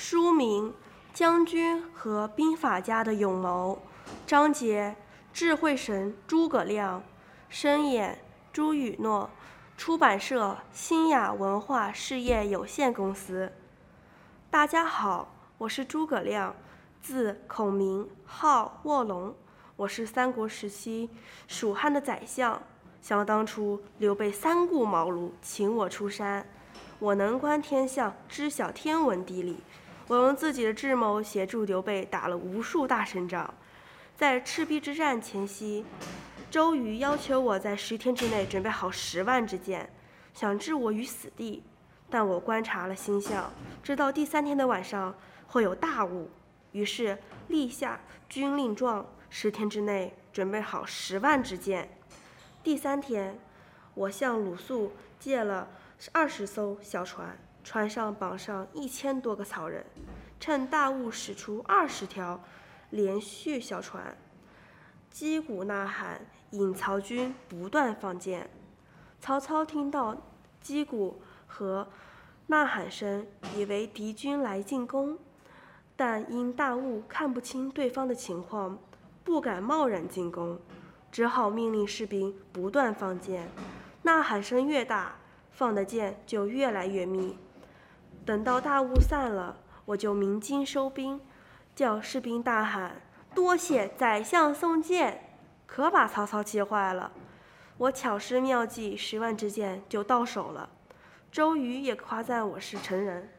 书名《将军和兵法家的勇谋》，章节智慧神诸葛亮，声演朱雨诺，出版社新雅文化事业有限公司。大家好，我是诸葛亮，字孔明，号卧龙，我是三国时期蜀汉的宰相。想当初，刘备三顾茅庐请我出山，我能观天象，知晓天文地理。我用自己的智谋协助刘备打了无数大胜仗，在赤壁之战前夕，周瑜要求我在十天之内准备好十万支箭，想置我于死地。但我观察了星象，知道第三天的晚上会有大雾，于是立下军令状，十天之内准备好十万支箭。第三天，我向鲁肃借了二十艘小船。船上绑上一千多个曹人，趁大雾驶出二十条连续小船，击鼓呐喊，引曹军不断放箭。曹操听到击鼓和呐喊声，以为敌军来进攻，但因大雾看不清对方的情况，不敢贸然进攻，只好命令士兵不断放箭。呐喊声越大，放的箭就越来越密。等到大雾散了，我就鸣金收兵，叫士兵大喊：“多谢宰相送箭！”可把曹操气坏了。我巧施妙计，十万支箭就到手了。周瑜也夸赞我是成人。